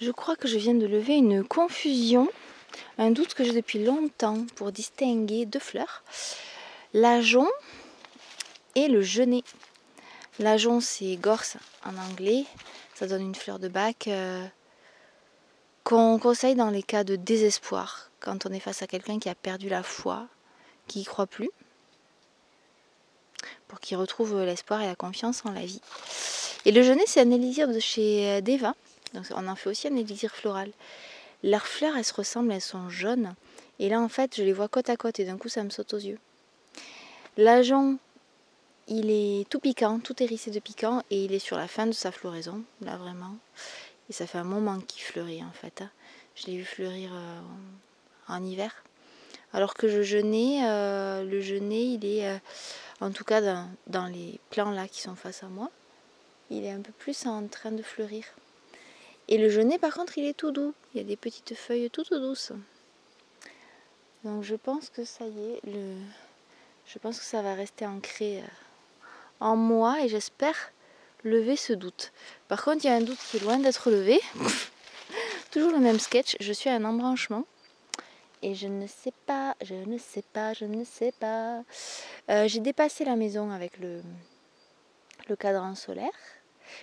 Je crois que je viens de lever une confusion, un doute que j'ai depuis longtemps pour distinguer deux fleurs. L'ajon et le genêt. L'ajon, c'est gorse en anglais. Ça donne une fleur de bac euh, qu'on conseille dans les cas de désespoir, quand on est face à quelqu'un qui a perdu la foi, qui n'y croit plus, pour qu'il retrouve l'espoir et la confiance en la vie. Et le genêt, c'est un élixir de chez euh, Deva. Donc on en fait aussi un élixir floral. Leurs fleurs, elles se ressemblent, elles sont jaunes. Et là, en fait, je les vois côte à côte et d'un coup, ça me saute aux yeux. L'ajon, il est tout piquant, tout hérissé de piquant et il est sur la fin de sa floraison, là vraiment. Et ça fait un moment qu'il fleurit en fait. Hein. Je l'ai vu fleurir euh, en hiver. Alors que le genêt, euh, le genêt, il est, euh, en tout cas dans, dans les plants là qui sont face à moi, il est un peu plus en train de fleurir. Et le genêt, par contre, il est tout doux. Il y a des petites feuilles toutes douces. Donc je pense que ça y est, je pense que ça va rester ancré en moi et j'espère lever ce doute. Par contre, il y a un doute qui est loin d'être levé. Toujours le même sketch. Je suis à un embranchement et je ne sais pas, je ne sais pas, je ne sais pas. Euh, j'ai dépassé la maison avec le cadran solaire.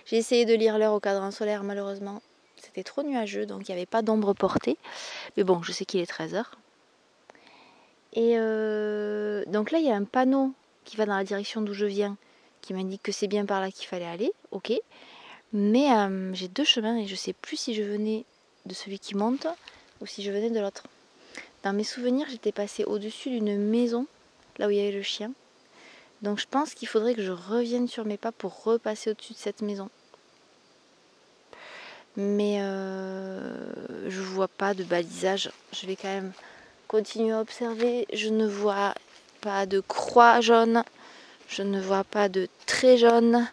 J'ai essayé de lire l'heure au cadran solaire, malheureusement, c'était trop nuageux, donc il n'y avait pas d'ombre portée. Mais bon, je sais qu'il est 13h. Et euh, donc là, il y a un panneau qui va dans la direction d'où je viens, qui m'indique que c'est bien par là qu'il fallait aller. Ok. Mais euh, j'ai deux chemins et je ne sais plus si je venais de celui qui monte ou si je venais de l'autre. Dans mes souvenirs, j'étais passée au-dessus d'une maison, là où il y avait le chien. Donc je pense qu'il faudrait que je revienne sur mes pas pour repasser au-dessus de cette maison. Mais euh, je vois pas de balisage. Je vais quand même continuer à observer. Je ne vois pas de croix jaune. Je ne vois pas de trait jaune.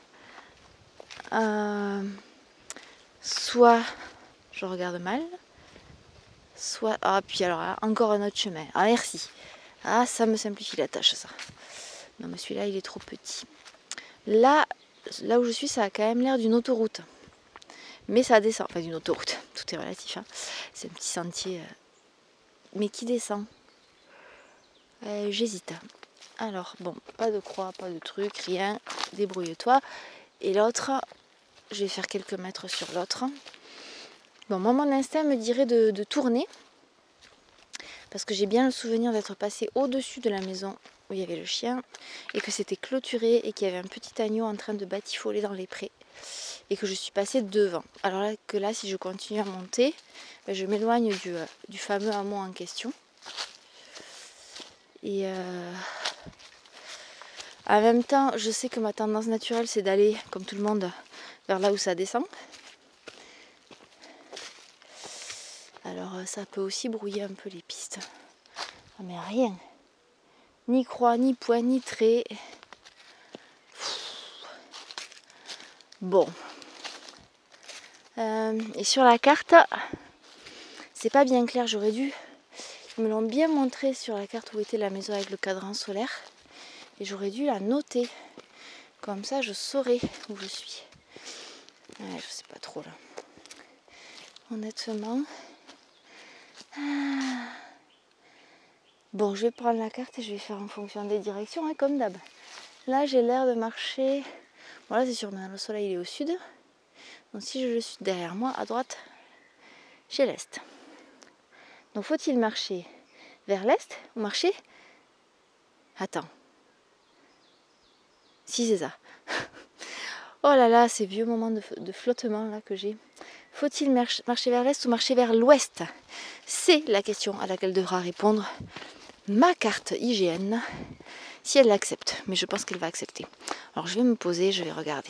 Euh, soit je regarde mal. Soit. Ah, puis alors, encore un autre chemin. Ah, merci. Ah, ça me simplifie la tâche, ça. Non, mais celui-là, il est trop petit. Là, là où je suis, ça a quand même l'air d'une autoroute. Mais ça descend, enfin d'une autoroute, tout est relatif. Hein. C'est un petit sentier, euh, mais qui descend? Euh, j'hésite. Alors, bon, pas de croix, pas de truc, rien. Débrouille-toi. Et l'autre, je vais faire quelques mètres sur l'autre. Bon, moi, mon instinct me dirait de, tourner. Parce que j'ai bien le souvenir d'être passé au-dessus de la maison où il y avait le chien. Et que c'était clôturé et qu'il y avait un petit agneau en train de batifoler dans les prés que je suis passée devant. Alors là, que là, si je continue à monter, ben, je m'éloigne du, euh, du, fameux hameau en question. Et euh, en même temps, je sais que ma tendance naturelle, c'est d'aller, comme tout le monde, vers là où ça descend. Alors euh, ça peut aussi brouiller un peu les pistes. Ah, mais rien. Ni croix, ni point, ni trait. Bon. Euh, et sur la carte, c'est pas bien clair, j'aurais dû. Ils me l'ont bien montré sur la carte où était la maison avec le cadran solaire. Et j'aurais dû la noter. Comme ça, je saurais où je suis. Ouais, je sais pas trop là. Honnêtement. Ah. Bon, je vais prendre la carte et je vais faire en fonction des directions, hein, comme d'hab. Là, j'ai l'air de marcher voilà, c'est sûr, mais le soleil il est au sud. Donc si je suis derrière moi, à droite, j'ai l'est. Donc faut-il marcher vers l'est ou marcher? Attends. Si c'est ça. oh là là, ces vieux moments de, flottement là que j'ai. Faut-il marcher vers l'est ou marcher vers l'ouest? C'est la question à laquelle devra répondre ma carte IGN si elle l'accepte. Mais je pense qu'elle va accepter. Alors je vais me poser, je vais regarder.